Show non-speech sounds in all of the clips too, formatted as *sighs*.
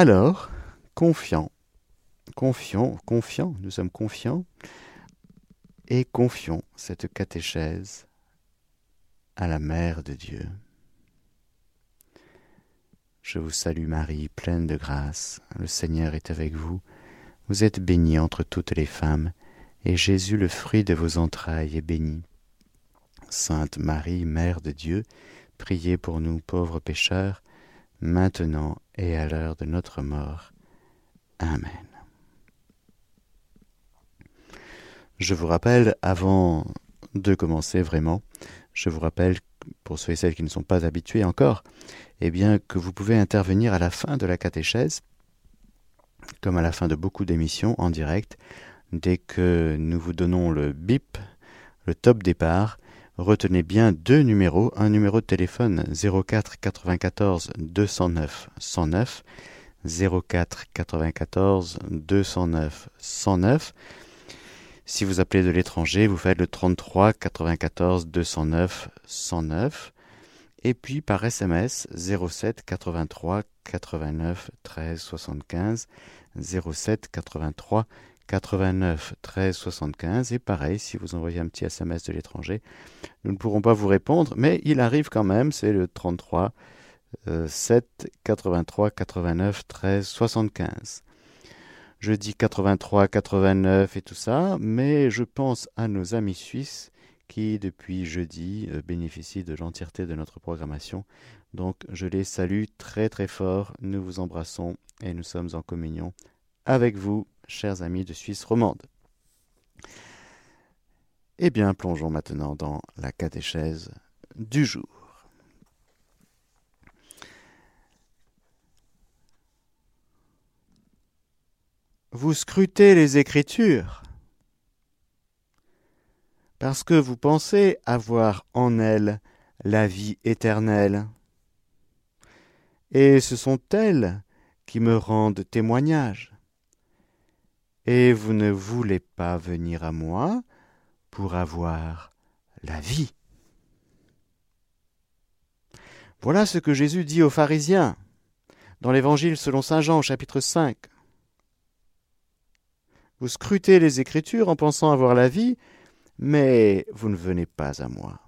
Alors, confiant, confiant, confiant, nous sommes confiants, et confions cette catéchèse à la Mère de Dieu. Je vous salue Marie, pleine de grâce, le Seigneur est avec vous, vous êtes bénie entre toutes les femmes, et Jésus, le fruit de vos entrailles, est béni. Sainte Marie, Mère de Dieu, priez pour nous pauvres pécheurs, maintenant et à l'heure de notre mort. Amen. Je vous rappelle, avant de commencer vraiment, je vous rappelle, pour ceux et celles qui ne sont pas habitués encore, eh bien que vous pouvez intervenir à la fin de la catéchèse, comme à la fin de beaucoup d'émissions en direct, dès que nous vous donnons le bip, le top départ, retenez bien deux numéros, un numéro de téléphone 04 94 209 109, 04 94 209 109. Si vous appelez de l'étranger, vous faites le 33 94 209 109. Et puis par SMS 07 83 89 13 75 07 83 89 13 75 et pareil si vous envoyez un petit SMS de l'étranger nous ne pourrons pas vous répondre mais il arrive quand même c'est le 33 7 83 89 13 75 je dis 83 89 et tout ça mais je pense à nos amis suisses qui depuis jeudi euh, bénéficient de l'entièreté de notre programmation. Donc je les salue très très fort. Nous vous embrassons et nous sommes en communion avec vous chers amis de Suisse romande. Eh bien, plongeons maintenant dans la catéchèse du jour. Vous scrutez les Écritures parce que vous pensez avoir en elles la vie éternelle. Et ce sont elles qui me rendent témoignage et vous ne voulez pas venir à moi pour avoir la vie. Voilà ce que Jésus dit aux pharisiens dans l'Évangile selon Saint Jean chapitre 5. Vous scrutez les Écritures en pensant avoir la vie, mais vous ne venez pas à moi.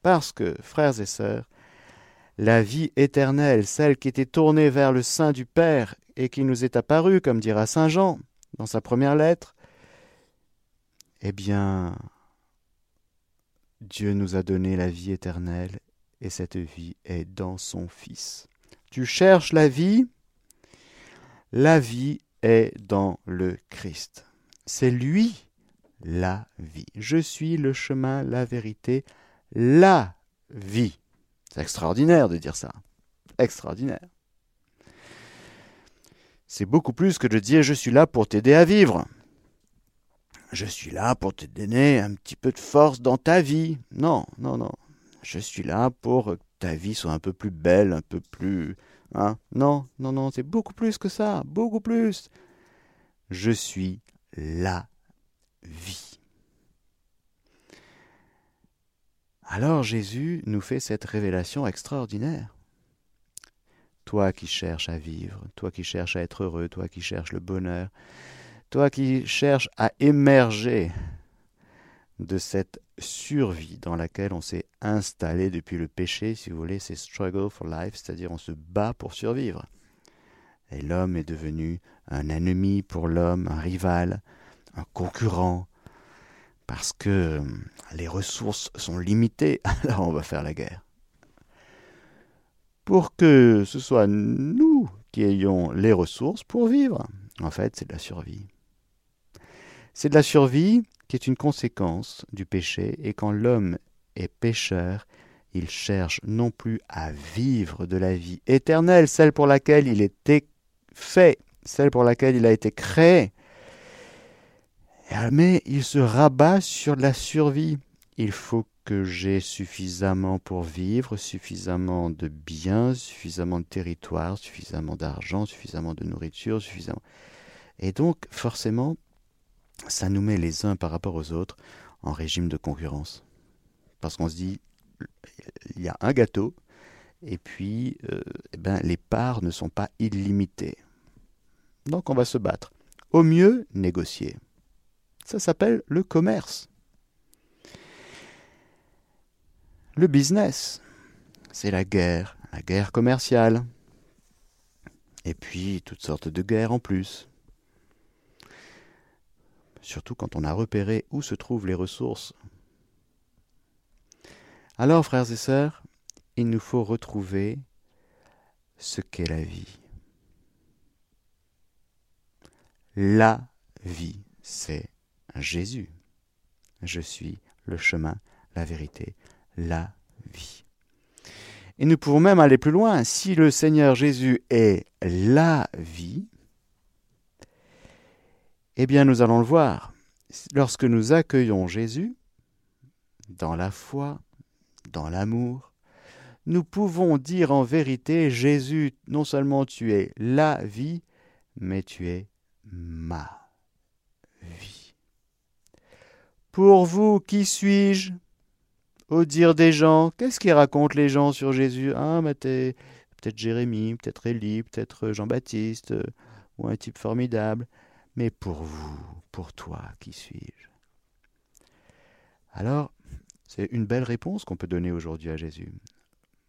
Parce que, frères et sœurs, la vie éternelle, celle qui était tournée vers le sein du Père et qui nous est apparue, comme dira Saint Jean, dans sa première lettre, eh bien, Dieu nous a donné la vie éternelle et cette vie est dans son Fils. Tu cherches la vie, la vie est dans le Christ. C'est lui la vie. Je suis le chemin, la vérité, la vie. C'est extraordinaire de dire ça. Extraordinaire. C'est beaucoup plus que de dire je suis là pour t'aider à vivre. Je suis là pour te donner un petit peu de force dans ta vie. Non, non, non. Je suis là pour que ta vie soit un peu plus belle, un peu plus... Hein non, non, non, c'est beaucoup plus que ça, beaucoup plus. Je suis la vie. Alors Jésus nous fait cette révélation extraordinaire. Toi qui cherches à vivre, toi qui cherches à être heureux, toi qui cherches le bonheur, toi qui cherches à émerger de cette survie dans laquelle on s'est installé depuis le péché, si vous voulez, c'est struggle for life, c'est-à-dire on se bat pour survivre. Et l'homme est devenu un ennemi pour l'homme, un rival, un concurrent, parce que les ressources sont limitées, *laughs* alors on va faire la guerre pour que ce soit nous qui ayons les ressources pour vivre. En fait, c'est de la survie. C'est de la survie qui est une conséquence du péché, et quand l'homme est pécheur, il cherche non plus à vivre de la vie éternelle, celle pour laquelle il était fait, celle pour laquelle il a été créé, mais il se rabat sur la survie. Il faut que j'ai suffisamment pour vivre, suffisamment de biens, suffisamment de territoire, suffisamment d'argent, suffisamment de nourriture, suffisamment. Et donc, forcément, ça nous met les uns par rapport aux autres en régime de concurrence. Parce qu'on se dit, il y a un gâteau, et puis euh, eh ben, les parts ne sont pas illimitées. Donc on va se battre. Au mieux, négocier. Ça s'appelle le commerce. Le business, c'est la guerre, la guerre commerciale. Et puis toutes sortes de guerres en plus. Surtout quand on a repéré où se trouvent les ressources. Alors, frères et sœurs, il nous faut retrouver ce qu'est la vie. La vie, c'est Jésus. Je suis le chemin, la vérité, la vie. Et nous pouvons même aller plus loin. Si le Seigneur Jésus est la vie, eh bien nous allons le voir. Lorsque nous accueillons Jésus, dans la foi, dans l'amour, nous pouvons dire en vérité, Jésus, non seulement tu es la vie, mais tu es ma vie. Pour vous, qui suis-je? Dire des gens, qu'est-ce qu'ils racontent les gens sur Jésus? Ah, mais t'es peut-être Jérémie, peut-être Élie, peut-être Jean-Baptiste, euh, ou un type formidable. Mais pour vous, pour toi, qui suis-je? Alors, c'est une belle réponse qu'on peut donner aujourd'hui à Jésus.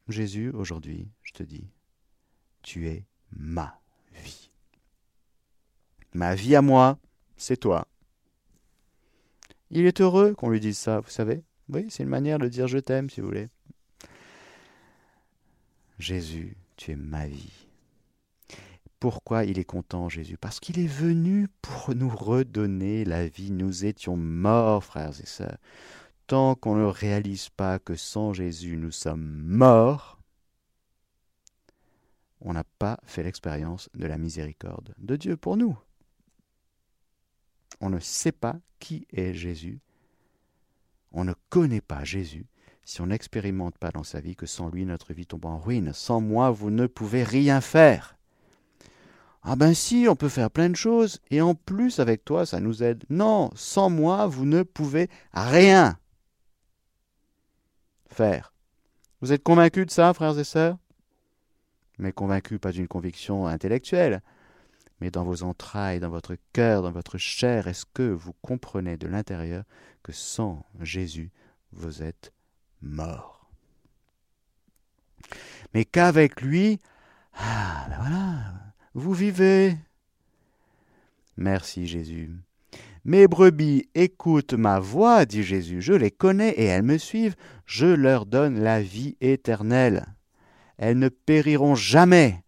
Jésus, aujourd'hui, je te dis, tu es ma vie. Ma vie à moi, c'est toi. Il est heureux qu'on lui dise ça, vous savez? Oui, c'est une manière de dire je t'aime, si vous voulez. Jésus, tu es ma vie. Pourquoi il est content, Jésus? Parce qu'il est venu pour nous redonner la vie. Nous étions morts, frères et sœurs. Tant qu'on ne réalise pas que sans Jésus nous sommes morts, on n'a pas fait l'expérience de la miséricorde de Dieu pour nous on ne sait pas qui est Jésus. On ne connaît pas Jésus si on n'expérimente pas dans sa vie que sans lui notre vie tombe en ruine. Sans moi, vous ne pouvez rien faire. Ah ben si, on peut faire plein de choses, et en plus avec toi, ça nous aide. Non, sans moi, vous ne pouvez rien faire. Vous êtes convaincus de ça, frères et sœurs? Mais convaincus pas d'une conviction intellectuelle, mais dans vos entrailles, dans votre cœur, dans votre chair, est-ce que vous comprenez de l'intérieur que sans Jésus, vous êtes mort Mais qu'avec lui, ah ben voilà, vous vivez. Merci Jésus. Mes brebis écoutent ma voix, dit Jésus, je les connais et elles me suivent, je leur donne la vie éternelle. Elles ne périront jamais,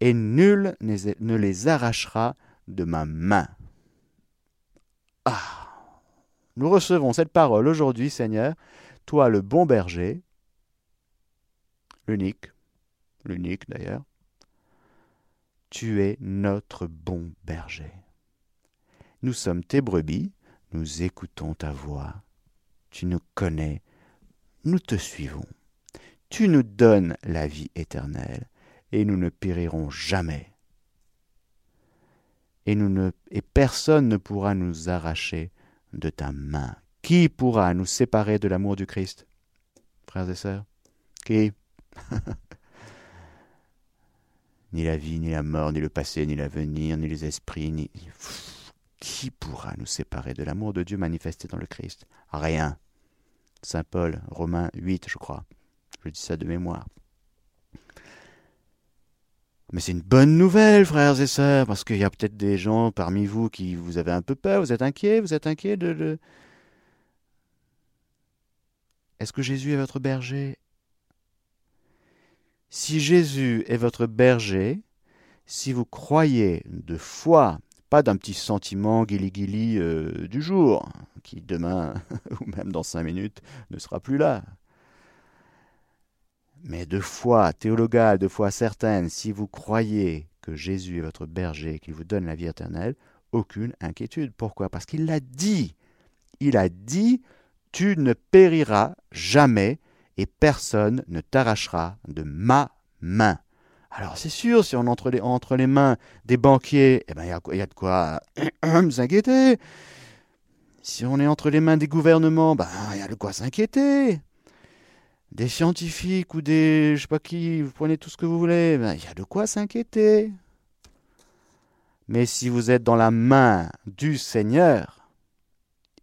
et nul ne les arrachera de ma main. Ah Nous recevons cette parole aujourd'hui, Seigneur, toi le bon berger, l'unique, l'unique d'ailleurs, tu es notre bon berger. Nous sommes tes brebis, nous écoutons ta voix, tu nous connais, nous te suivons, tu nous donnes la vie éternelle et nous ne périrons jamais. Et, et personne ne pourra nous arracher de ta main. Qui pourra nous séparer de l'amour du Christ Frères et sœurs? Qui? *laughs* Ni la vie, ni la mort, ni le passé, ni l'avenir, ni les esprits, ni... Qui pourra nous séparer de l'amour de Dieu manifesté dans le Christ? Rien. Saint Paul, Romains 8, je crois. Je dis ça de mémoire. Mais c'est une bonne nouvelle, frères et sœurs, parce qu'il y a peut-être des gens parmi vous qui vous avez un peu peur, vous êtes inquiets, vous êtes inquiets de... Est-ce que Jésus est votre berger? Si Jésus est votre berger, si vous croyez de foi, pas d'un petit sentiment guili-guili euh, du jour, qui demain, *laughs* ou même dans cinq minutes, ne sera plus là, mais de foi théologale, de foi certaine, si vous croyez que Jésus est votre berger, qu'il vous donne la vie éternelle, aucune inquiétude. Pourquoi? Parce qu'il l'a dit. Il a dit, tu ne périras jamais et personne ne t'arrachera de ma main. Alors c'est sûr, si on entre les, entre les mains des banquiers, eh ben, il y, a de quoi *clears throat* s'inquiéter. Si on est entre les mains des gouvernements, ben, il y a de quoi s'inquiéter des scientifiques ou des je sais pas qui, vous prenez tout ce que vous voulez, ben, il y a de quoi s'inquiéter. Mais si vous êtes dans la main du Seigneur,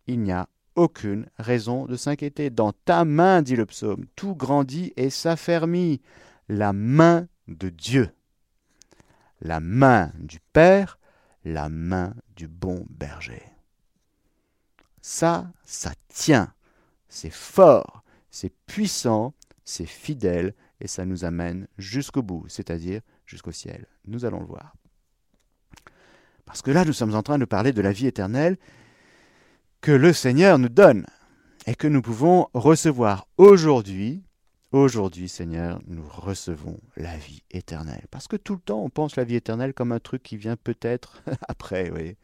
il n'y a aucune raison de s'inquiéter. Dans ta main, dit le psaume, tout grandit et s'affermit. La main de Dieu. La main du Père, la main du bon berger. Ça, ça tient. C'est fort, c'est puissant, c'est fidèle et ça nous amène jusqu'au bout, c'est-à-dire jusqu'au ciel. Nous allons le voir. Parce que là, nous sommes en train de parler de la vie éternelle que le Seigneur nous donne et que nous pouvons recevoir aujourd'hui. Aujourd'hui, Seigneur, nous recevons la vie éternelle. Parce que tout le temps, on pense la vie éternelle comme un truc qui vient peut-être *laughs* après, oui.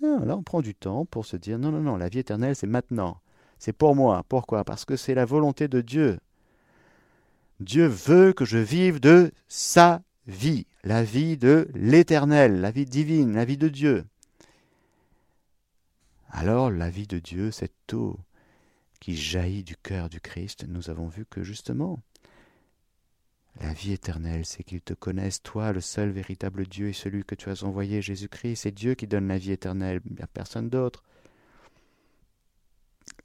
là, on prend du temps pour se dire, non, non, non, la vie éternelle, c'est maintenant. C'est pour moi. Pourquoi? Parce que c'est la volonté de Dieu. Dieu veut que je vive de sa vie, la vie de l'éternel, la vie divine, la vie de Dieu. Alors la vie de Dieu, cette eau qui jaillit du cœur du Christ, nous avons vu que justement, la vie éternelle, c'est qu'ils te connaissent, toi, le seul véritable Dieu et celui que tu as envoyé, Jésus-Christ. C'est Dieu qui donne la vie éternelle, a personne d'autre.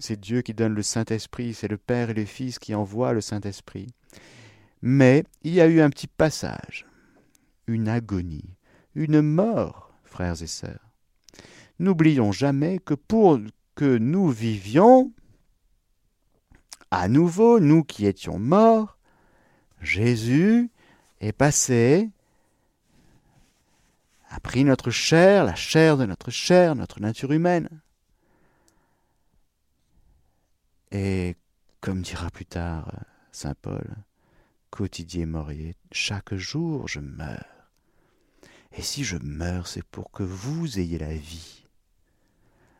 C'est Dieu qui donne le Saint-Esprit, c'est le Père et le Fils qui envoient le Saint-Esprit. Mais il y a eu un petit passage, une agonie, une mort, frères et sœurs. N'oublions jamais que pour que nous vivions à nouveau, nous qui étions morts, Jésus est passé, a pris notre chair, la chair de notre chair, notre nature humaine. Et comme dira plus tard Saint Paul, quotidien morier, chaque jour je meurs. Et si je meurs, c'est pour que vous ayez la vie.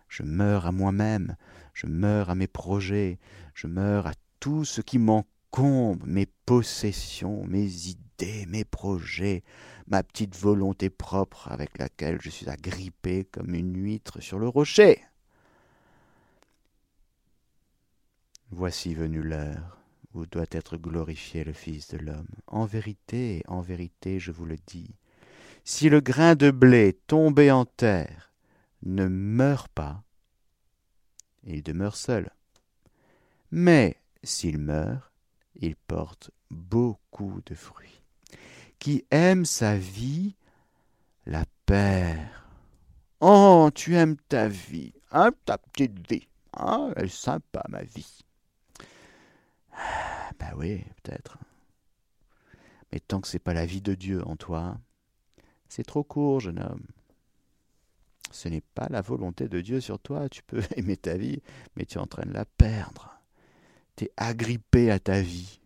Je meurs à moi-même, je meurs à mes projets, je meurs à tout ce qui m'encombre, mes possessions, mes idées, mes projets, ma petite volonté propre avec laquelle je suis agrippé comme une huître sur le rocher. Voici venue l'heure où doit être glorifié le Fils de l'homme. En vérité, en vérité, je vous le dis, si le grain de blé tombé en terre ne meurt pas, il demeure seul. Mais s'il meurt, il porte beaucoup de fruits. Qui aime sa vie, la perd. Oh, tu aimes ta vie, hein, ta petite vie. Hein, elle est sympa, ma vie. Ben oui, peut-être. Mais tant que c'est pas la vie de Dieu en toi, c'est trop court, jeune homme. Ce n'est pas la volonté de Dieu sur toi. Tu peux *laughs* aimer ta vie, mais tu es en train de la perdre. Tu es agrippé à ta vie.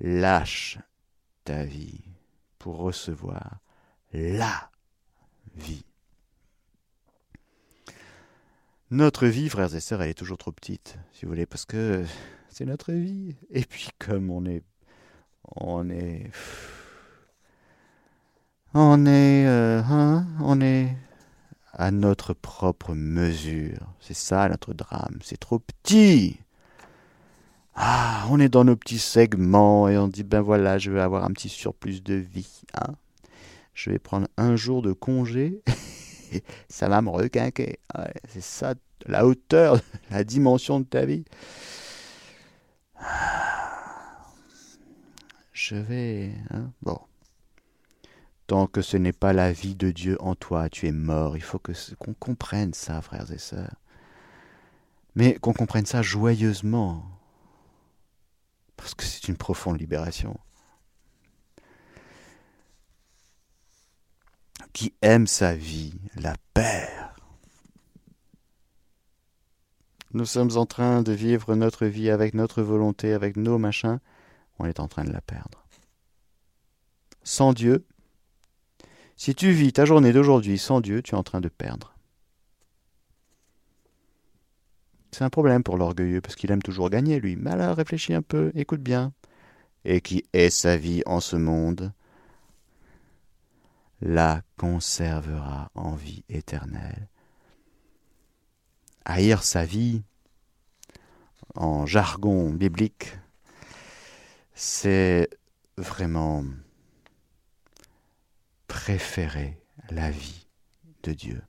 Lâche ta vie pour recevoir la vie. Notre vie, frères et sœurs, elle est toujours trop petite, si vous voulez, parce que c'est notre vie. Et puis comme on est, on est, on est, euh, hein, on est à notre propre mesure. C'est ça notre drame. C'est trop petit. Ah, on est dans nos petits segments et on dit ben voilà, je vais avoir un petit surplus de vie. Hein. Je vais prendre un jour de congé. *laughs* *laughs* ça va me requinquer. c'est ça la hauteur, *laughs* la dimension de ta vie. *sighs* Je vais. Hein, bon. Tant que ce n'est pas la vie de Dieu en toi, tu es mort. Il faut qu'on comprenne ça, frères et sœurs. Mais qu'on comprenne ça joyeusement. Parce que c'est une profonde libération. Qui aime sa vie, la perd. Nous sommes en train de vivre notre vie avec notre volonté, avec nos machins. On est en train de la perdre. Sans Dieu, si tu vis ta journée d'aujourd'hui sans Dieu, tu es en train de perdre. C'est un problème pour l'orgueilleux, parce qu'il aime toujours gagner, lui. Mais alors, réfléchis un peu, écoute bien. Et qui est sa vie en ce monde, la conservera en vie éternelle. Haïr sa vie, en jargon biblique, c'est vraiment préférer la vie de Dieu.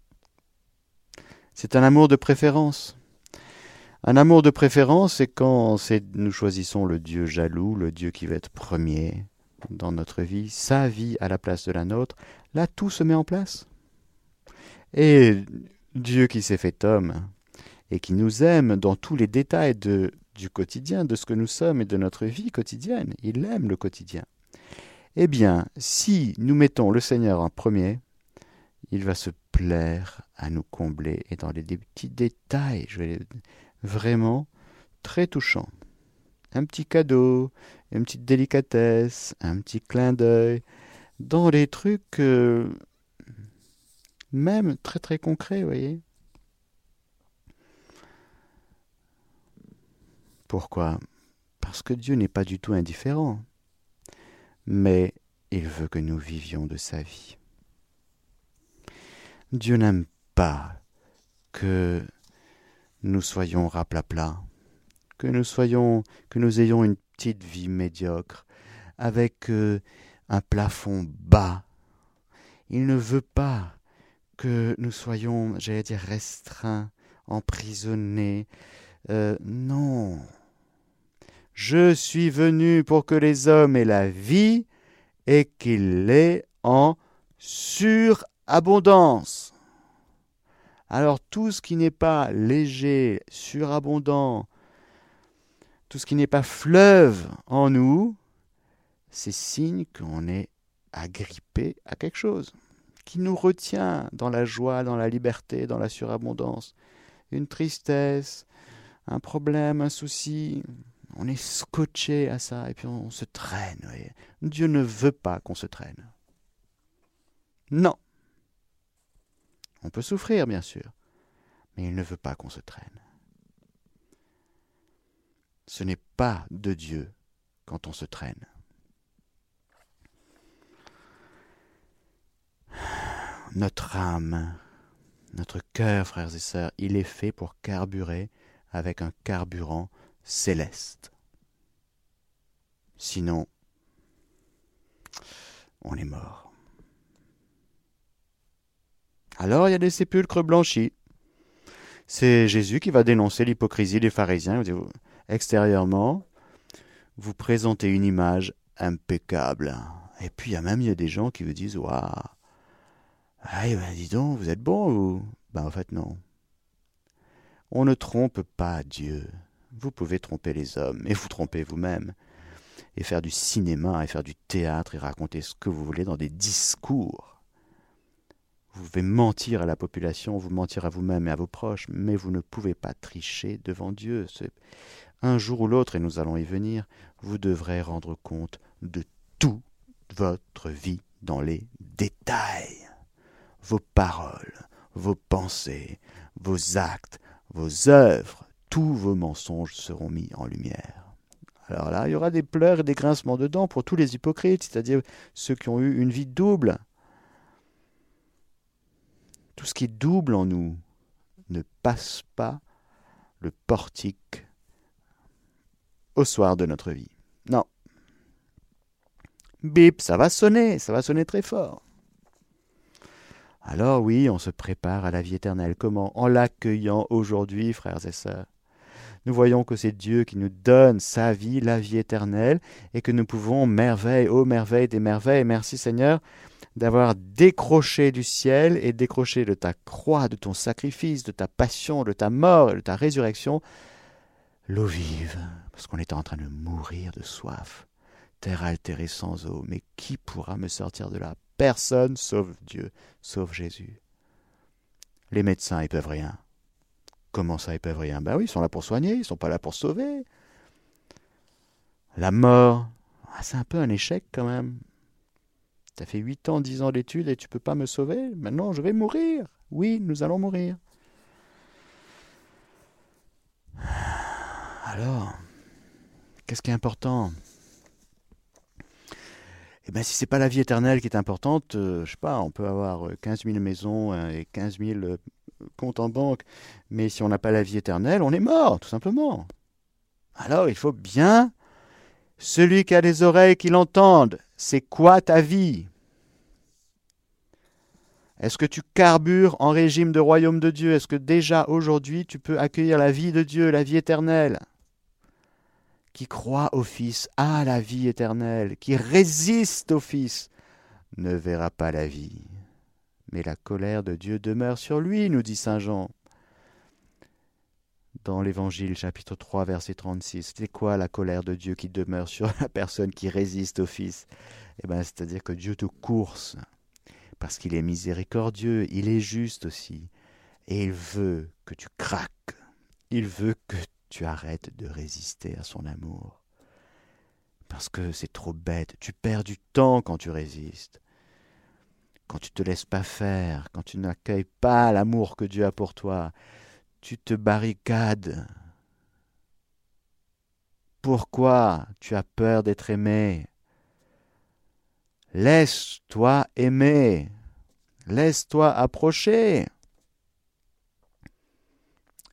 C'est un amour de préférence. Un amour de préférence, c'est quand nous choisissons le Dieu jaloux, le Dieu qui va être premier dans notre vie, sa vie à la place de la nôtre. Là, tout se met en place. Et Dieu qui s'est fait homme et qui nous aime dans tous les détails du quotidien, de ce que nous sommes et de notre vie quotidienne, il aime le quotidien. Eh bien, si nous mettons le Seigneur en premier, il va se plaire à nous combler et dans les petits détails. Je vais vraiment très touchant. Un petit cadeau, une petite délicatesse, un petit clin d'œil, dans les trucs euh, même très très concrets, vous voyez. Pourquoi? Parce que Dieu n'est pas du tout indifférent, mais il veut que nous vivions de sa vie. Dieu n'aime pas que nous soyons raplapla, que nous soyons, que nous ayons une petite vie médiocre, avec euh, un plafond bas. Il ne veut pas que nous soyons, j'allais dire, restreints, emprisonnés. Euh, non. Je suis venu pour que les hommes aient la vie et qu'il l'ait en surabondance. Alors tout ce qui n'est pas léger, surabondant, tout ce qui n'est pas fleuve en nous, c'est signe qu'on est agrippé à quelque chose qui nous retient dans la joie, dans la liberté, dans la surabondance. Une tristesse, un problème, un souci, on est scotché à ça et puis on se traîne. Dieu ne veut pas qu'on se traîne. Non. On peut souffrir, bien sûr, mais il ne veut pas qu'on se traîne. Ce n'est pas de Dieu quand on se traîne. Notre âme, notre cœur, frères et sœurs, il est fait pour carburer avec un carburant céleste. Sinon, on est mort. Alors il y a des sépulcres blanchis. C'est Jésus qui va dénoncer l'hypocrisie des pharisiens. Extérieurement, vous présentez une image impeccable. Et puis il y a même des gens qui vous disent Waouh, ah, ben, dis donc, vous êtes bon ou Ben en fait non. On ne trompe pas Dieu. Vous pouvez tromper les hommes, et vous tromper vous-même, et faire du cinéma, et faire du théâtre, et raconter ce que vous voulez dans des discours. Vous pouvez mentir à la population, vous mentir à vous-même et à vos proches, mais vous ne pouvez pas tricher devant Dieu. Un jour ou l'autre, et nous allons y venir, vous devrez rendre compte de toute votre vie dans les détails. Vos paroles, vos pensées, vos actes, vos œuvres, tous vos mensonges seront mis en lumière. Alors là, il y aura des pleurs et des grincements de dents pour tous les hypocrites, c'est-à-dire ceux qui ont eu une vie double, tout ce qui est double en nous ne passe pas le portique au soir de notre vie. Non. Bip, ça va sonner, ça va sonner très fort. Alors oui, on se prépare à la vie éternelle. Comment? En l'accueillant aujourd'hui, frères et sœurs. Nous voyons que c'est Dieu qui nous donne sa vie, la vie éternelle, et que nous pouvons, merveille, ô merveille des merveilles, merci Seigneur, d'avoir décroché du ciel et décroché de ta croix, de ton sacrifice, de ta passion, de ta mort de ta résurrection, l'eau vive, parce qu'on était en train de mourir de soif. Terre altérée sans eau, mais qui pourra me sortir de là? Personne sauf Dieu, sauf Jésus. Les médecins, ils peuvent rien. Comment ça, ils peuvent rien? Ben oui, ils sont là pour soigner, ils sont pas là pour sauver. La mort, ah, c'est un peu un échec quand même. Ça fait 8 ans, 10 ans d'études et tu peux pas me sauver? Maintenant, je vais mourir. Oui, nous allons mourir. Alors, qu'est-ce qui est important? Eh bien, si c'est pas la vie éternelle qui est importante, euh, je sais pas, on peut avoir 15 000 maisons hein, et 15 000 euh, comptes en banque, mais si on n'a pas la vie éternelle, on est mort, tout simplement. Alors, il faut bien celui qui a des oreilles qui l'entende, c'est quoi ta vie? Est-ce que tu carbures en régime de royaume de Dieu? Est-ce que déjà aujourd'hui tu peux accueillir la vie de Dieu, la vie éternelle? Qui croit au Fils a la vie éternelle, qui résiste au Fils ne verra pas la vie. Mais la colère de Dieu demeure sur lui, nous dit Saint Jean. Dans l'Évangile chapitre 3 verset 36, c'est quoi la colère de Dieu qui demeure sur la personne qui résiste au Fils? Eh bien, c'est-à-dire que Dieu te course, parce qu'il est miséricordieux, il est juste aussi, et il veut que tu craques, il veut que tu arrêtes de résister à son amour. Parce que c'est trop bête, tu perds du temps quand tu résistes quand tu te laisses pas faire, quand tu n'accueilles pas l'amour que Dieu a pour toi, tu te barricades. Pourquoi tu as peur d'être aimé? Laisse-toi aimer. Laisse-toi approcher.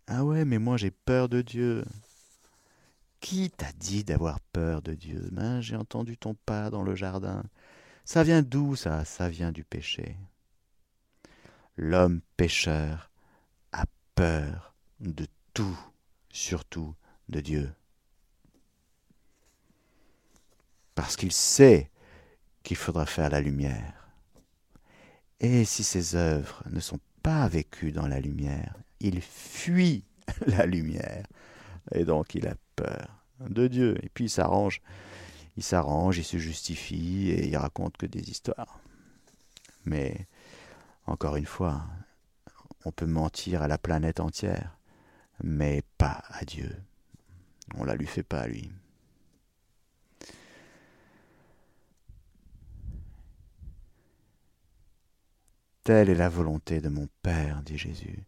Ah ouais, mais moi j'ai peur de Dieu. Qui t'a dit d'avoir peur de Dieu? Ben, J'ai entendu ton pas dans le jardin. Ça vient d'où ça? Ça vient du péché. L'homme pécheur a peur de tout, surtout de Dieu. Parce qu'il sait qu'il faudra faire la lumière. Et si ses œuvres ne sont pas vécues dans la lumière, il fuit *laughs* la lumière. Et donc il a peur de Dieu. Et puis il s'arrange il s'arrange, il se justifie et il raconte que des histoires. Mais, encore une fois, on peut mentir à la planète entière, mais pas à Dieu. On la lui fait pas à lui. Telle est la volonté de mon Père, dit Jésus,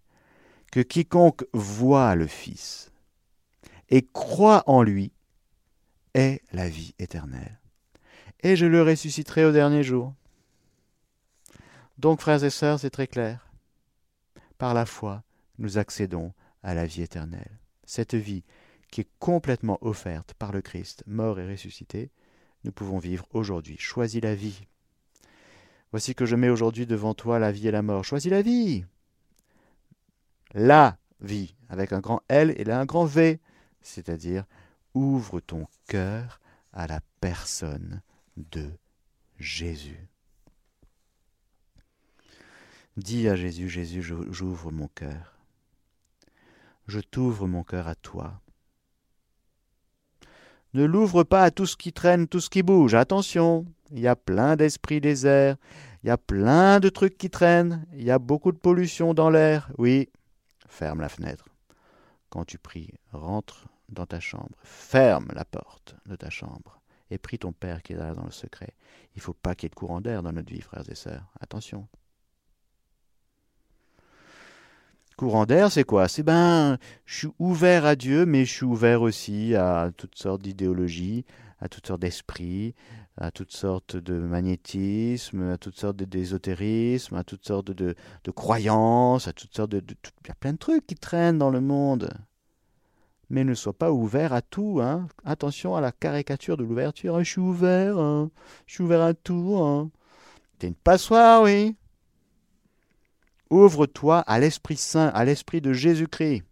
que quiconque voit le Fils et croit en lui est la vie éternelle. Et je le ressusciterai au dernier jour. Donc, frères et sœurs, c'est très clair. Par la foi, nous accédons à la vie éternelle. Cette vie qui est complètement offerte par le Christ, mort et ressuscité, nous pouvons vivre aujourd'hui. Choisis la vie. Voici que je mets aujourd'hui devant toi la vie et la mort. Choisis la vie. La vie, avec un grand L et un grand V, c'est-à-dire ouvre ton cœur à la personne de Jésus. Dis à Jésus, Jésus, j'ouvre mon cœur. Je t'ouvre mon cœur à toi. Ne l'ouvre pas à tout ce qui traîne, tout ce qui bouge. Attention, il y a plein d'esprits déserts, il y a plein de trucs qui traînent, il y a beaucoup de pollution dans l'air. Oui, ferme la fenêtre. Quand tu pries, rentre dans ta chambre, ferme la porte de ta chambre et prie ton Père qui est là dans le secret. Il ne faut pas qu'il y ait de courant d'air dans notre vie, frères et sœurs. Attention. Courant d'air, c'est quoi? C'est ben, je suis ouvert à Dieu, mais je suis ouvert aussi à toutes sortes d'idéologies, à toutes sortes d'esprits, à toutes sortes de magnétisme, à toutes sortes d'ésotérisme, à toutes sortes de, croyances, à toutes sortes de, de, Il y a plein de trucs qui traînent dans le monde mais ne sois pas ouvert à tout. Hein. Attention à la caricature de l'ouverture. je suis ouvert, hein. je suis ouvert à tout. Hein. T'es une passoire, oui. Ouvre-toi à l'Esprit Saint, à l'Esprit de Jésus-Christ.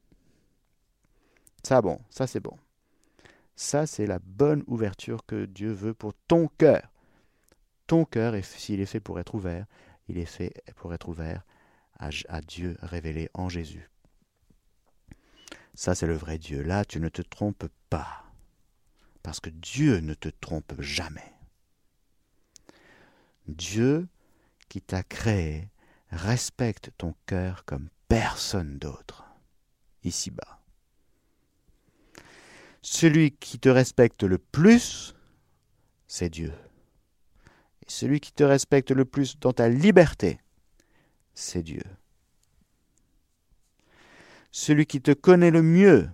Ça, bon, ça c'est bon. Ça, c'est la bonne ouverture que Dieu veut pour ton cœur. Ton cœur, s'il est fait pour être ouvert, il est fait pour être ouvert à Dieu révélé en Jésus. Ça, c'est le vrai Dieu. Là, tu ne te trompes pas. Parce que Dieu ne te trompe jamais. Dieu qui t'a créé respecte ton cœur comme personne d'autre, ici-bas. Celui qui te respecte le plus, c'est Dieu. Et celui qui te respecte le plus dans ta liberté, c'est Dieu celui qui te connaît le mieux,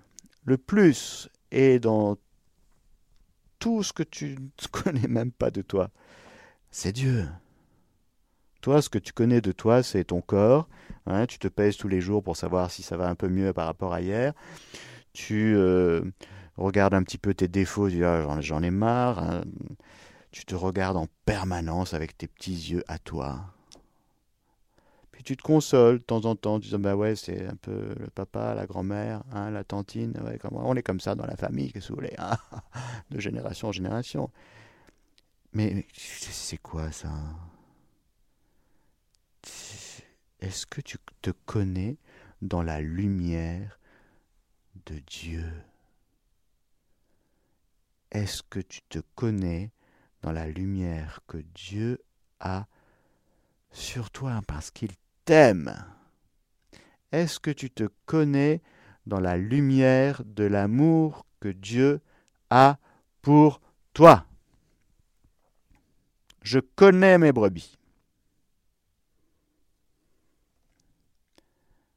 le plus, et dans tout ce que tu ne *laughs* connais même pas de toi, c'est Dieu. Toi, ce que tu connais de toi, c'est ton corps. Hein, tu te pèses tous les jours pour savoir si ça va un peu mieux par rapport à hier. Tu euh, regardes un petit peu tes défauts, tu dis ah, j'en ai marre. Hein. Tu te regardes en permanence avec tes petits yeux à toi. tu te consoles de temps en temps, en disant bah ouais, c'est un peu le papa, la grand-mère, hein, la tantine, on est comme ça dans la famille, qu'est-ce que vous voulez, hein, *laughs* de génération en génération. Mais c'est quoi ça? Est-ce que tu te connais dans la lumière de Dieu? Est-ce que tu te connais dans la lumière que Dieu a sur toi parce qu'il t'aime? Est-ce que tu te connais dans la lumière de l'amour que Dieu a pour toi? Je connais mes brebis.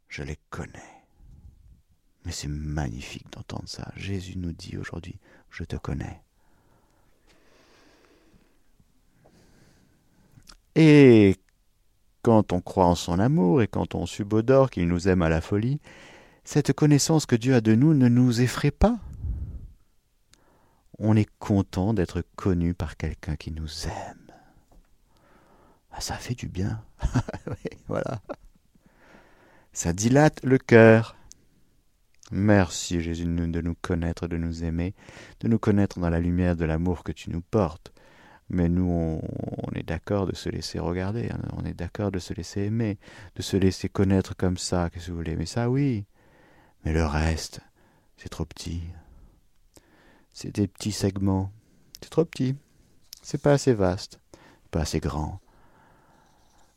Je les connais. Mais c'est magnifique d'entendre ça. Jésus nous dit aujourd'hui, je te connais. Et quand on croit en son amour et quand on subodore qu'il nous aime à la folie, cette connaissance que Dieu a de nous ne nous effraie pas. On est content d'être connu par quelqu'un qui nous aime. Ah, ça fait du bien. *laughs* voilà. Ça dilate le cœur. Merci Jésus de nous connaître, de nous aimer, de nous connaître dans la lumière de l'amour que tu nous portes. Mais nous, on, est d'accord de se laisser regarder, hein. on est d'accord de se laisser aimer, de se laisser connaître comme ça, qu'est-ce que vous voulez. Mais ça, oui. Mais le reste, c'est trop petit. C'est des petits segments. C'est trop petit. C'est pas assez vaste, pas assez grand.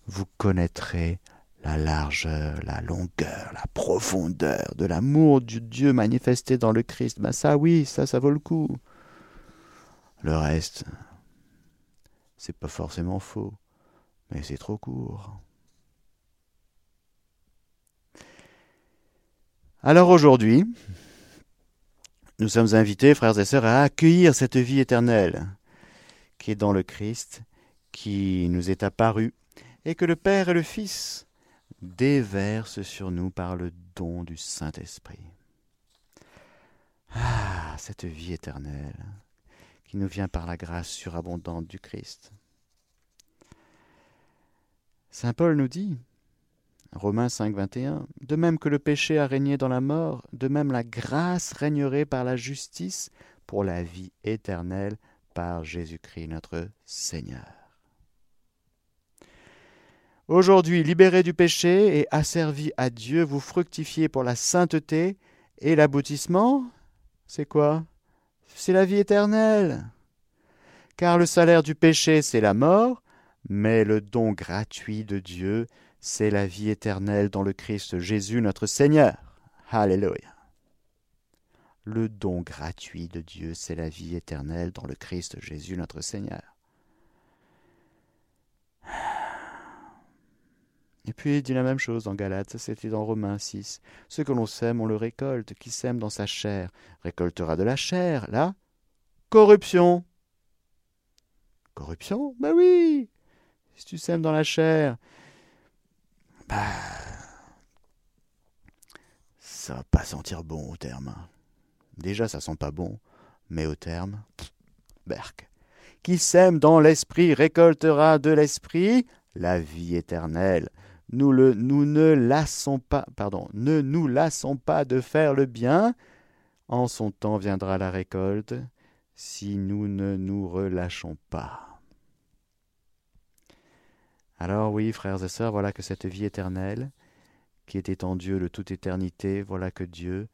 Vous connaîtrez la largeur, la longueur, la profondeur de l'amour du Dieu manifesté dans le Christ. Ben ça, oui, ça, ça vaut le coup. Le reste, c'est pas forcément faux, mais c'est trop court. Alors aujourd'hui, nous sommes invités, frères et sœurs, à accueillir cette vie éternelle qui est dans le Christ, qui nous est apparu, et que le Père et le Fils déversent sur nous par le don du Saint-Esprit. Ah, cette vie éternelle qui nous vient par la grâce surabondante du Christ. Saint Paul nous dit, Romains 5, 21, De même que le péché a régné dans la mort, de même la grâce régnerait par la justice pour la vie éternelle par Jésus-Christ notre Seigneur. Aujourd'hui, libérés du péché et asservis à Dieu, vous fructifiez pour la sainteté et l'aboutissement, c'est quoi? C'est la vie éternelle. Car le salaire du péché, c'est la mort, mais le don gratuit de Dieu, c'est la vie éternelle dans le Christ Jésus notre Seigneur. Alléluia. Le don gratuit de Dieu, c'est la vie éternelle dans le Christ Jésus notre Seigneur. Et puis il dit la même chose en Galates, c'était dans Romains 6. Ce que l'on sème, on le récolte. Qui sème dans sa chair récoltera de la chair. La corruption. Corruption? Ben oui Si tu sèmes dans la chair, bah. Ça va pas sentir bon au terme. Déjà, ça sent pas bon, mais au terme, berk. Qui sème dans l'esprit récoltera de l'esprit la vie éternelle. Nous, ne lassons pas, pardon, ne nous lassons pas de faire le bien. En son temps viendra la récolte, si nous ne nous relâchons pas. Alors oui, frères et sœurs, voilà que cette vie éternelle, qui était en Dieu de toute éternité, voilà que Dieu,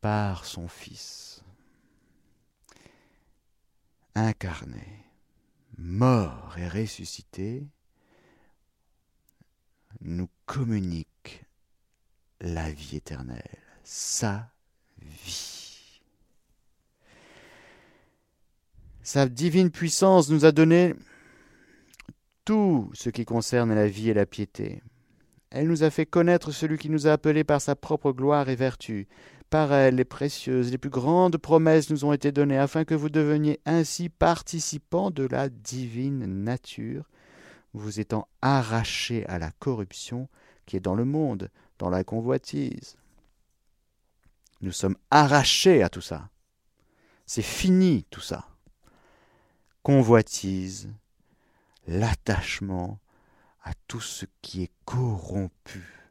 par son Fils, incarné, mort et ressuscité, nous communique la vie éternelle, sa vie. Sa divine puissance nous a donné tout ce qui concerne la vie et la piété. Elle nous a fait connaître celui qui nous a appelés par sa propre gloire et vertu. Par elle, les précieuses, les plus grandes promesses nous ont été données, afin que vous deveniez ainsi participants de la divine nature, vous étant arrachés à la corruption qui est dans le monde, dans la convoitise. Nous sommes arrachés à tout ça. C'est fini tout ça. Convoitise, l'attachement à tout ce qui est corrompu.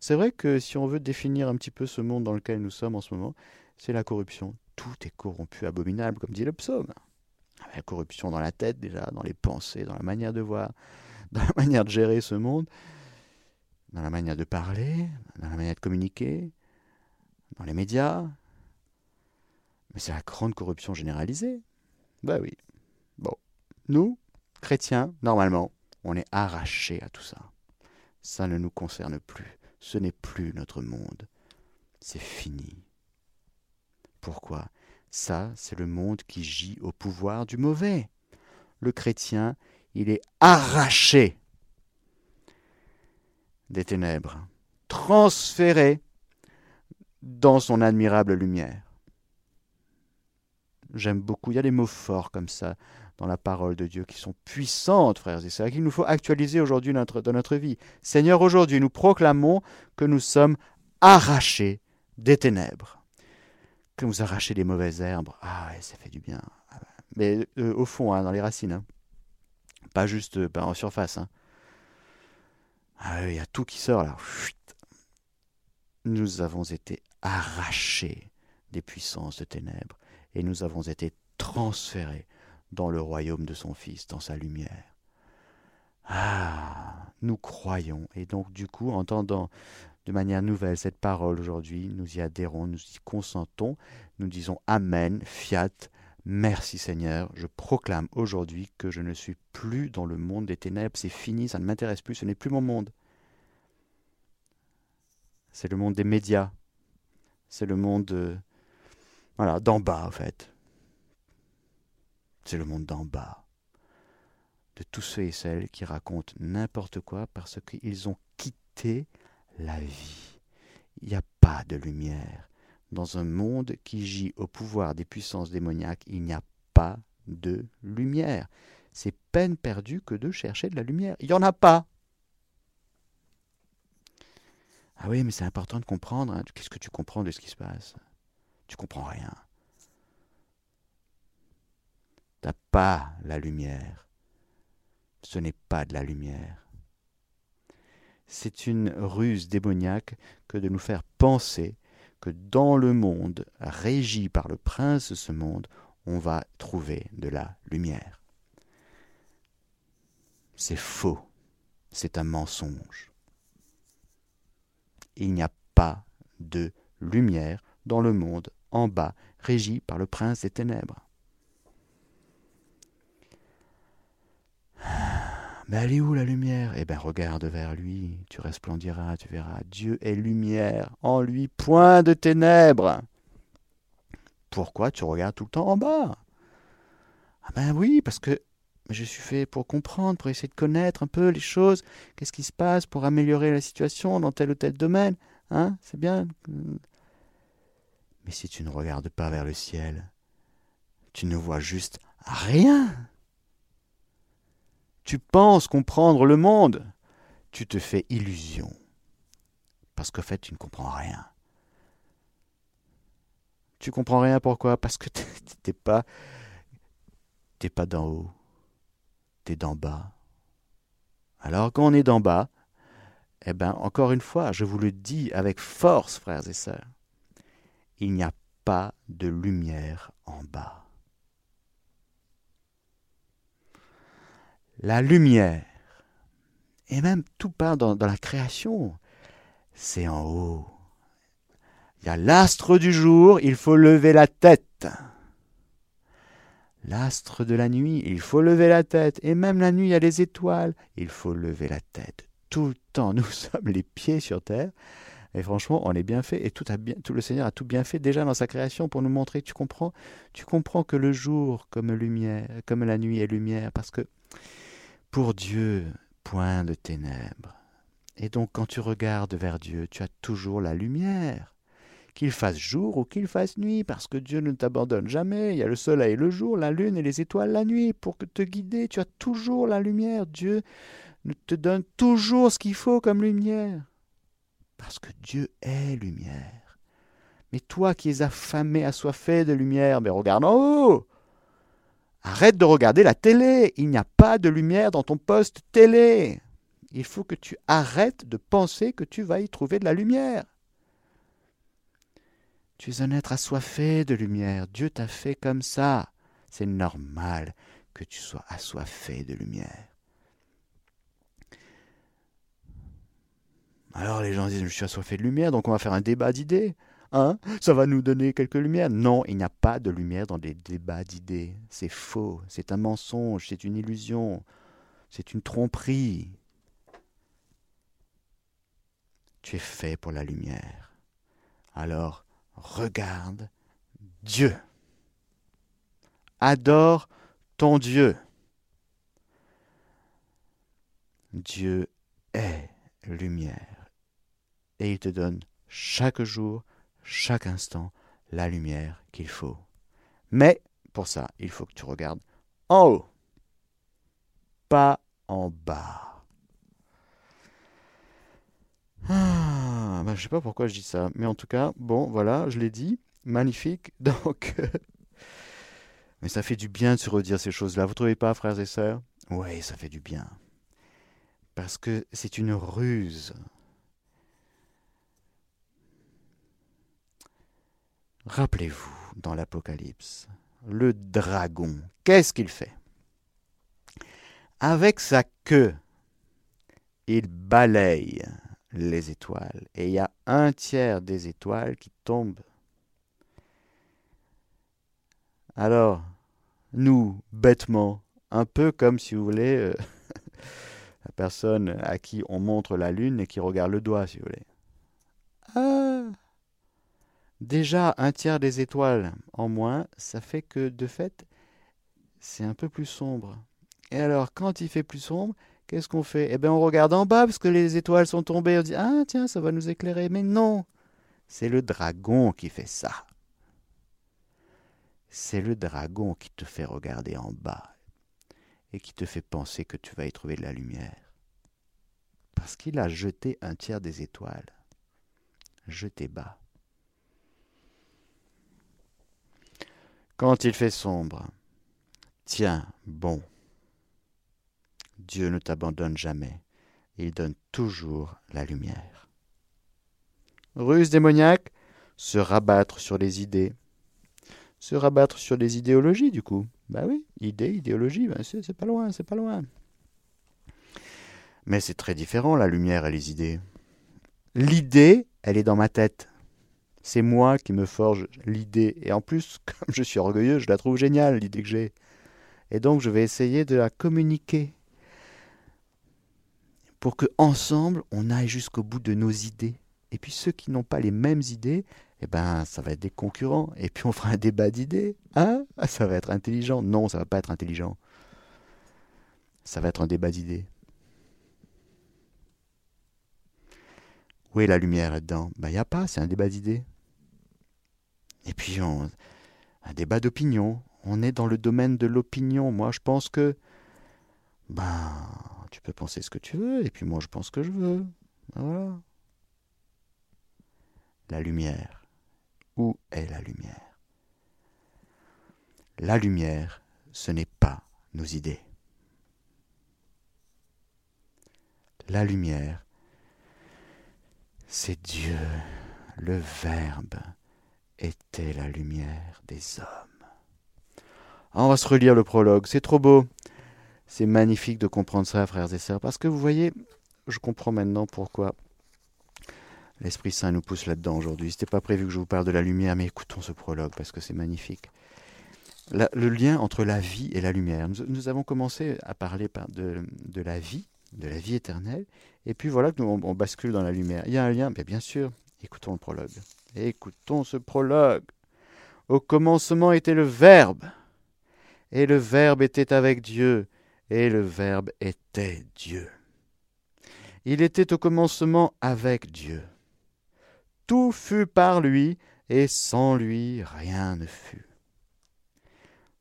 C'est vrai que si on veut définir un petit peu ce monde dans lequel nous sommes en ce moment, c'est la corruption. Tout est corrompu, abominable, comme dit le psaume. La corruption dans la tête déjà, dans les pensées, dans la manière de voir, *laughs* dans la manière de gérer ce monde, dans la manière de parler, dans la manière de communiquer, dans les médias. Mais c'est la grande corruption généralisée. Ben oui. Bon. Nous, chrétiens, normalement, on est arrachés à tout ça. Ça ne nous concerne plus. Ce n'est plus notre monde. C'est fini. Pourquoi? Ça, c'est le monde qui gît au pouvoir du mauvais. Le chrétien, il est arraché des ténèbres, transféré dans son admirable lumière. J'aime beaucoup, il y a des mots forts comme ça dans la parole de Dieu qui sont puissantes, frères et sœurs, qu'il nous faut actualiser aujourd'hui dans notre vie. Seigneur, aujourd'hui, nous proclamons que nous sommes arrachés des ténèbres, que nous arrachés des mauvaises herbes. Ah ça fait du bien. Ah Mais euh, au fond, hein, dans les racines, hein. pas juste euh, en surface. Hein. Ah il y a tout qui sort là. Nous avons été arrachés des puissances de ténèbres et nous avons été transférés dans le royaume de son Fils, dans sa lumière. Ah, nous croyons, et donc du coup, entendant de manière nouvelle cette parole aujourd'hui, nous y adhérons, nous y consentons, nous disons Amen, fiat, merci Seigneur, je proclame aujourd'hui que je ne suis plus dans le monde des ténèbres, c'est fini, ça ne m'intéresse plus, ce n'est plus mon monde. C'est le monde des médias, c'est le monde euh, d'en bas en fait. C'est le monde d'en bas. De tous ceux et celles qui racontent n'importe quoi parce qu'ils ont quitté la vie. Il n'y a pas de lumière. Dans un monde qui gît au pouvoir des puissances démoniaques, il n'y a pas de lumière. C'est peine perdue que de chercher de la lumière. Il n'y en a pas. Ah oui, mais c'est important de comprendre. Hein. Qu'est-ce que tu comprends de ce qui se passe? Tu comprends rien. Tu n'as pas la lumière. Ce n'est pas de la lumière. C'est une ruse démoniaque que de nous faire penser que dans le monde régi par le prince de ce monde, on va trouver de la lumière. C'est faux, c'est un mensonge il n'y a pas de lumière dans le monde en bas, régi par le prince des ténèbres. Mais elle est où la lumière? Eh bien, regarde vers lui, tu resplendiras, tu verras. Dieu est lumière, en lui point de ténèbres. Pourquoi tu regardes tout le temps en bas? Ah ben oui, parce que je suis fait pour comprendre, pour essayer de connaître un peu les choses, qu'est-ce qui se passe pour améliorer la situation dans tel ou tel domaine? Hein? C'est bien. Mais si tu ne regardes pas vers le ciel, tu ne vois juste rien. Tu penses comprendre le monde. Tu te fais illusion. Parce qu'en fait, tu ne comprends rien. Tu comprends rien pourquoi? Parce que tu n'es pas, t'es pas d'en haut t'es d'en bas. Alors quand on est d'en bas, eh bien, encore une fois, je vous le dis avec force, frères et sœurs, il n'y a pas de lumière en bas. La lumière, et même tout part dans, la création, c'est en haut. Il y a l'astre du jour, il faut lever la tête. L'astre de la nuit, il faut lever la tête, et même la nuit, il y a les étoiles, il faut lever la tête. Tout le temps, nous *laughs* sommes les pieds sur terre, et franchement, on est bien fait, et tout, tout le Seigneur a tout bien fait déjà dans sa création pour nous montrer, tu comprends, tu comprends que le jour comme lumière, comme la nuit est lumière, parce que pour Dieu, point de ténèbres. Et donc quand tu regardes vers Dieu, tu as toujours la lumière qu'il fasse jour ou qu'il fasse nuit, parce que Dieu ne t'abandonne jamais. Il y a le soleil le jour, la lune et les étoiles la nuit. Pour te guider, tu as toujours la lumière. Dieu te donne toujours ce qu'il faut comme lumière. Parce que Dieu est lumière. Mais toi qui es affamé, assoiffé de lumière, mais regarde en haut. Arrête de regarder la télé. Il n'y a pas de lumière dans ton poste télé. Il faut que tu arrêtes de penser que tu vas y trouver de la lumière. Tu es un être assoiffé de lumière. Dieu t'a fait comme ça. C'est normal que tu sois assoiffé de lumière. Alors les gens disent Je suis assoiffé de lumière, donc on va faire un débat d'idées. Hein? Ça va nous donner quelques lumières Non, il n'y a pas de lumière dans les débats d'idées. C'est faux, c'est un mensonge, c'est une illusion, c'est une tromperie. Tu es fait pour la lumière. Alors, regarde Dieu. Adore ton Dieu. Dieu est lumière. Et il te donne chaque jour, chaque instant, la lumière qu'il faut. Mais pour ça, il faut que tu regardes en haut, pas en bas. Ah, ben, je sais pas pourquoi je dis ça, mais en tout cas, bon, voilà, je l'ai dit, magnifique. *laughs* Donc, mais ça fait du bien de se redire ces choses-là. Vous trouvez pas, frères et sœurs? Oui, ça fait du bien. Parce que c'est une ruse. Rappelez-vous, dans l'Apocalypse, le dragon, qu'est-ce qu'il fait? Avec sa queue, il balaye les étoiles, et il y a un tiers des étoiles qui tombent. Alors, nous, bêtement, un peu comme si vous voulez euh, *laughs* la personne à qui on montre la lune et qui regarde le doigt, si vous voulez. Ah Déjà, un tiers des étoiles en moins, ça fait que, de fait, c'est un peu plus sombre. Et alors, quand il fait plus sombre, qu'est-ce qu'on fait? Eh bien, on regarde en bas parce que les étoiles sont tombées. On dit Ah, tiens, ça va nous éclairer. Mais non C'est le dragon qui fait ça. C'est le dragon qui te fait regarder en bas et qui te fait penser que tu vas y trouver de la lumière. Parce qu'il a jeté un tiers des étoiles. Jeté bas. Quand il fait sombre, tiens, bon, Dieu ne t'abandonne jamais, il donne toujours la lumière. Ruse démoniaque, se rabattre sur les idées, se rabattre sur les idéologies du coup. Bah oui, idée, idéologie, ben c'est pas loin, c'est pas loin. Mais c'est très différent la lumière et les idées. L'idée, elle est dans ma tête. C'est moi qui me forge l'idée. Et en plus, *laughs* comme je suis orgueilleux, je la trouve géniale, l'idée que j'ai. Et donc, je vais essayer de la communiquer. Pour que ensemble, on aille jusqu'au bout de nos idées. Et puis ceux qui n'ont pas les mêmes idées, eh ben, ça va être des concurrents. Et puis on fera un débat d'idées. Hein Ça va être intelligent. Non, ça va pas être intelligent. Ça va être un débat d'idées. Où est la lumière là-dedans? Ben, n'y a pas, c'est un débat d'idées. Et puis, un débat d'opinion. On est dans le domaine de l'opinion. Moi, je pense que. Ben, tu peux penser ce que tu veux, et puis moi, je pense que je veux. Ben, voilà. La lumière. Où est la lumière? La lumière, ce n'est pas nos idées. La lumière, c'est Dieu, le Verbe, était la lumière des hommes. on va se relire le prologue, c'est trop beau. C'est magnifique de comprendre ça, frères et sœurs, parce que vous voyez, je comprends maintenant pourquoi l'Esprit Saint nous pousse là-dedans aujourd'hui. C'était pas prévu que je vous parle de la lumière, mais écoutons ce prologue parce que c'est magnifique. le lien entre la vie et la lumière. Nous, avons commencé à parler de, la vie, de la vie éternelle, et puis voilà que nous on, bascule dans la lumière. Il y a un lien, bien sûr. Écoutons le prologue. Écoutons ce prologue. Au commencement était le Verbe, et le Verbe était avec Dieu, et le Verbe était Dieu. Il était au commencement avec Dieu. Tout fut par lui, et sans lui rien ne fut.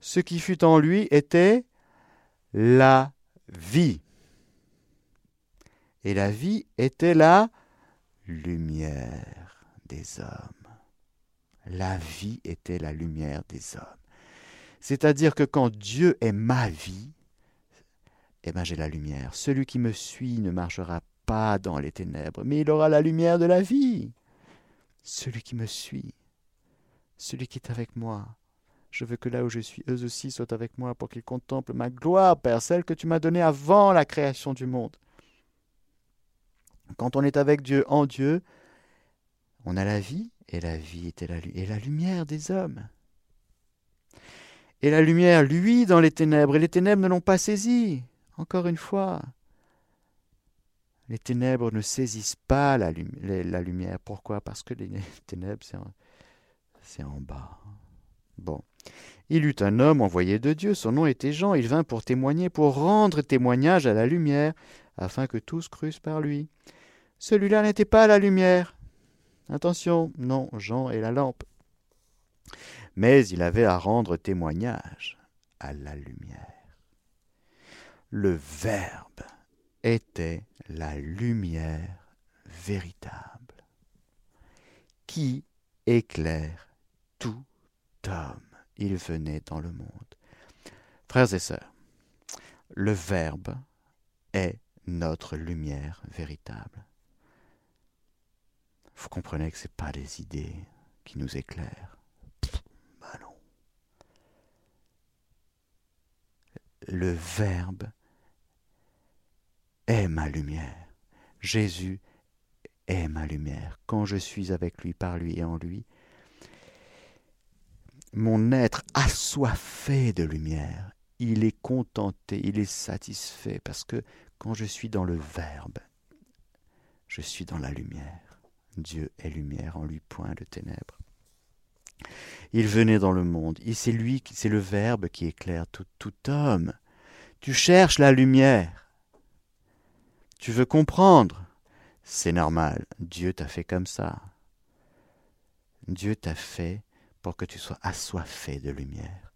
Ce qui fut en lui était la vie. Et la vie était la lumière des hommes. La vie était la lumière des hommes. C'est-à-dire que quand Dieu est ma vie, eh bien j'ai la lumière. Celui qui me suit ne marchera pas dans les ténèbres, mais il aura la lumière de la vie. Celui qui me suit, celui qui est avec moi, je veux que là où je suis, eux aussi soient avec moi pour qu'ils contemplent ma gloire, Père, celle que tu m'as donnée avant la création du monde. Quand on est avec Dieu, en Dieu, on a la vie, et la vie était la, lumière des hommes. Et la lumière, lui, dans les ténèbres, et les ténèbres ne l'ont pas saisi. Encore une fois, les ténèbres ne saisissent pas la, lumière. Pourquoi? Parce que les *laughs* ténèbres, c'est en, bas. Bon. Il eut un homme envoyé de Dieu, son nom était Jean, il vint pour témoigner, pour rendre témoignage à la lumière, afin que tous crussent par lui. Celui-là n'était pas la lumière. Attention, non, Jean est la lampe mais il avait à rendre témoignage à la lumière. Le Verbe était la lumière véritable, qui éclaire tout homme. Il venait dans le monde. Frères et sœurs, le Verbe est notre lumière véritable. Vous comprenez que ce n'est pas les idées qui nous éclairent. le Verbe est ma lumière. Jésus est ma lumière. Quand je suis avec lui, par lui et en lui, mon être assoiffé de lumière, il est contenté, il est satisfait, parce que quand je suis dans le Verbe, je suis dans la lumière. Dieu est lumière, en lui point de ténèbres. Il venait dans le monde, et c'est lui, c'est le Verbe qui éclaire tout, tout homme. Tu cherches la lumière. Tu veux comprendre. C'est normal. Dieu t'a fait comme ça. Dieu t'a fait pour que tu sois assoiffé de lumière.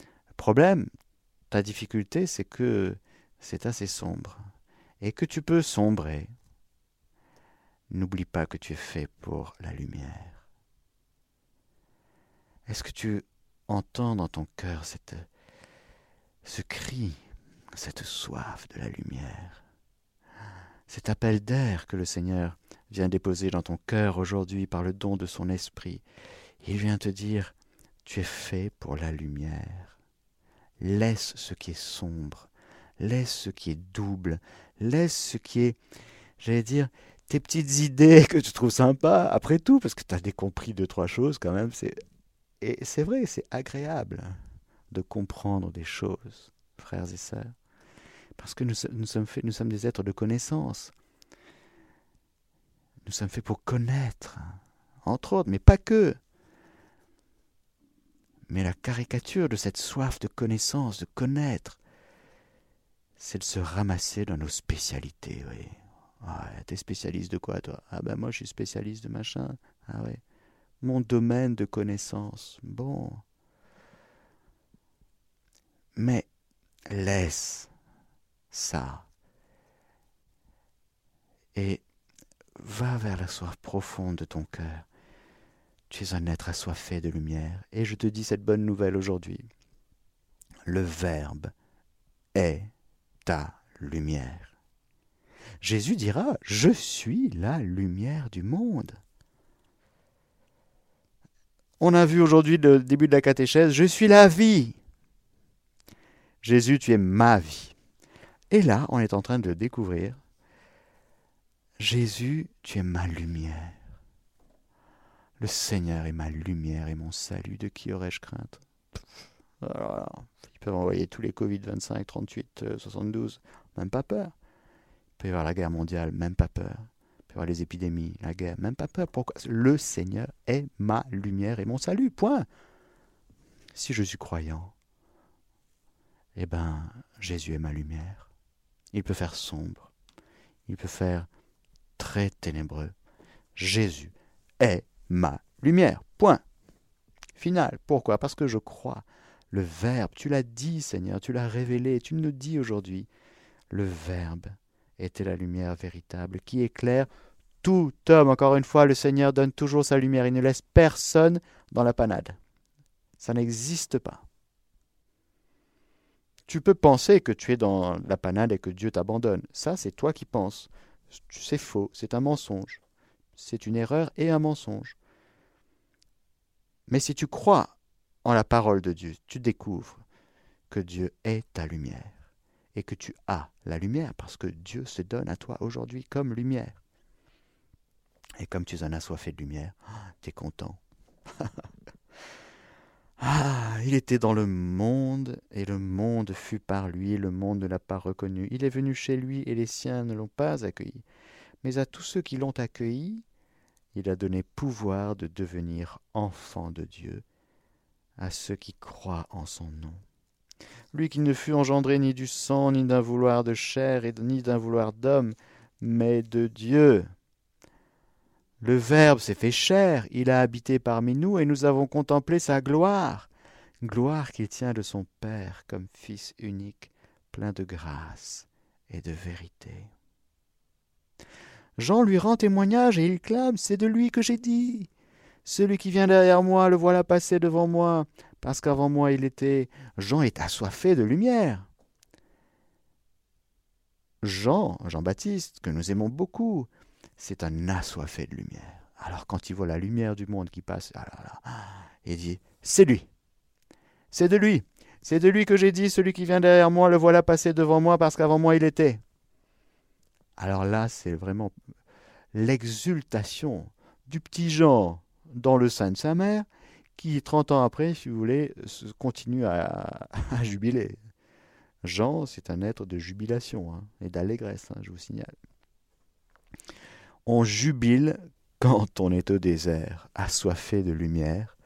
Le problème, ta difficulté, c'est que c'est assez sombre et que tu peux sombrer. N'oublie pas que tu es fait pour la lumière. Est-ce que tu entends dans ton cœur cette, ce cri, cette soif de la lumière, cet appel d'air que le Seigneur vient déposer dans ton cœur aujourd'hui par le don de son esprit Il vient te dire, tu es fait pour la lumière. Laisse ce qui est sombre, laisse ce qui est double, laisse ce qui est, j'allais dire, tes petites idées que tu trouves sympas, après tout, parce que tu as décompris deux, trois choses quand même, c'est et c'est vrai, c'est agréable de comprendre des choses, frères et sœurs, parce que nous, sommes nous sommes des êtres de connaissance. Nous sommes faits pour connaître, entre autres, mais pas que. Mais la caricature de cette soif de connaissance, de connaître, c'est de se ramasser dans nos spécialités, oui. Ah, t'es spécialiste de quoi, toi? Ah ben moi, je suis spécialiste de machin. Ah ouais mon domaine de connaissance. Bon. Mais laisse ça et va vers la soif profonde de ton cœur. Tu es un être assoiffé de lumière, et je te dis cette bonne nouvelle aujourd'hui. Le Verbe est ta lumière. Jésus dira, Je suis la lumière du monde. On a vu aujourd'hui le début de la catéchèse, je suis la vie. Jésus, tu es ma vie. Et là, on est en train de découvrir, Jésus, tu es ma lumière. Le Seigneur est ma lumière et mon salut. De qui aurais-je crainte? Alors, Ils peuvent envoyer tous les Covid 25, 38, 72, même pas peur. Il peut y avoir la guerre mondiale, même pas peur les épidémies, la guerre, même pas peur. Pourquoi? Le Seigneur est ma lumière et mon salut. Point. Si je suis croyant, eh ben, Jésus est ma lumière. Il peut faire sombre. Il peut faire très ténébreux. Jésus est ma lumière. Point. Final. Pourquoi? Parce que je crois. Le Verbe, tu l'as dit, Seigneur, tu l'as révélé, tu me le dis aujourd'hui. Le Verbe était la lumière véritable qui éclaire tout homme. Encore une fois, le Seigneur donne toujours sa lumière. Il ne laisse personne dans la panade. Ça n'existe pas. Tu peux penser que tu es dans la panade et que Dieu t'abandonne. Ça, c'est toi qui penses. C'est faux, c'est un mensonge. C'est une erreur et un mensonge. Mais si tu crois en la parole de Dieu, tu découvres que Dieu est ta lumière et que tu as la lumière parce que Dieu se donne à toi aujourd'hui comme lumière. Et comme tu en as soifé de lumière, tu es content. *laughs* ah, il était dans le monde, et le monde fut par lui, et le monde ne l'a pas reconnu. Il est venu chez lui, et les siens ne l'ont pas accueilli. Mais à tous ceux qui l'ont accueilli, il a donné pouvoir de devenir enfants de Dieu, à ceux qui croient en son nom. Lui qui ne fut engendré ni du sang, ni d'un vouloir de chair, et ni d'un vouloir d'homme, mais de Dieu. Le Verbe s'est fait chair, il a habité parmi nous, et nous avons contemplé sa gloire, gloire qu'il tient de son Père comme Fils unique, plein de grâce et de vérité. Jean lui rend témoignage et il clame C'est de lui que j'ai dit. Celui qui vient derrière moi, le voilà passer devant moi, parce qu'avant moi il était. Jean est assoiffé de lumière. Jean, Jean-Baptiste, que nous aimons beaucoup, c'est un assoiffé de lumière. Alors quand il voit la lumière du monde qui passe, ah il dit, c'est lui. C'est de lui. C'est de lui que j'ai dit, celui qui vient derrière moi, le voilà passer devant moi parce qu'avant moi il était. Alors là, c'est vraiment l'exultation du petit Jean dans le sein de sa mère, qui, 30 ans après, si vous voulez, continue *laughs* à, jubiler. Jean, c'est un être de jubilation hein, et d'allégresse, hein, je vous signale on jubile quand on est au désert, assoiffé de lumière,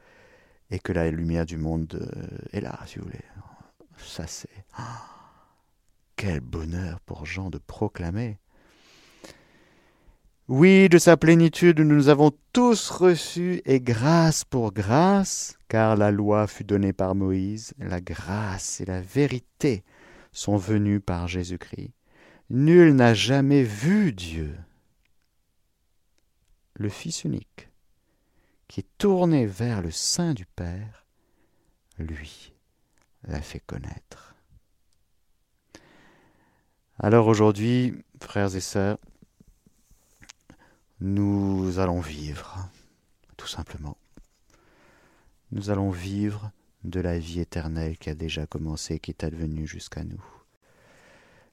et que la lumière du monde euh, est là, si vous voulez. Ça, c'est. *gasps* quel bonheur pour Jean de proclamer. Oui, de sa plénitude nous avons tous reçu, et grâce pour grâce, car la loi fut donnée par Moïse, la grâce et la vérité sont venues par Jésus-Christ. Nul n'a jamais vu Dieu le Fils unique, qui est tourné vers le sein du Père, lui l'a fait connaître. Alors aujourd'hui, frères et sœurs, nous allons vivre, tout simplement. Nous allons vivre de la vie éternelle qui a déjà commencé, qui est advenue jusqu'à nous.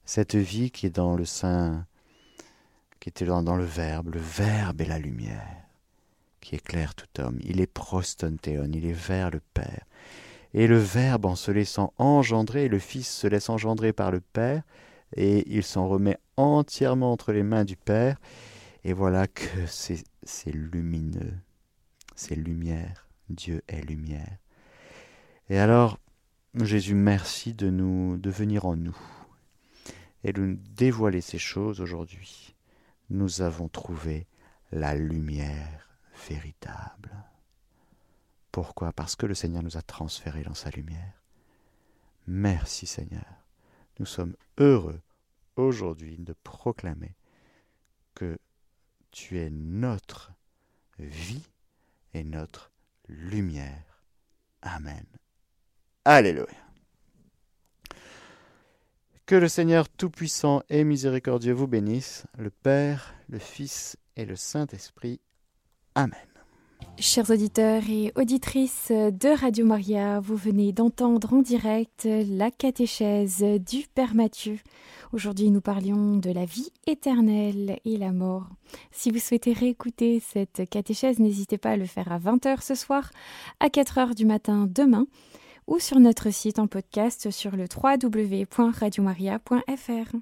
Cette vie qui est dans le sein qui était dans, le Verbe. Le Verbe est la lumière qui éclaire tout homme. Il est prostontéon, il est vers le Père. Et le Verbe, en se laissant engendrer, le Fils se laisse engendrer par le Père, et il s'en remet entièrement entre les mains du Père. Et voilà que c'est lumineux, c'est lumière. Dieu est lumière. Et alors, Jésus, merci de nous, venir en nous et de nous dévoiler ces choses aujourd'hui nous avons trouvé la lumière véritable. Pourquoi? Parce que le Seigneur nous a transférés dans sa lumière. Merci Seigneur. Nous sommes heureux aujourd'hui de proclamer que tu es notre vie et notre lumière. Amen. Alléluia. Que le Seigneur Tout-Puissant et Miséricordieux vous bénisse, le Père, le Fils et le Saint-Esprit. Amen. Chers auditeurs et auditrices de Radio Maria, vous venez d'entendre en direct la catéchèse du Père Mathieu. Aujourd'hui, nous parlions de la vie éternelle et la mort. Si vous souhaitez réécouter cette catéchèse, n'hésitez pas à le faire à 20h ce soir, à 4h du matin demain ou sur notre site en podcast sur le www.radiomaria.fr.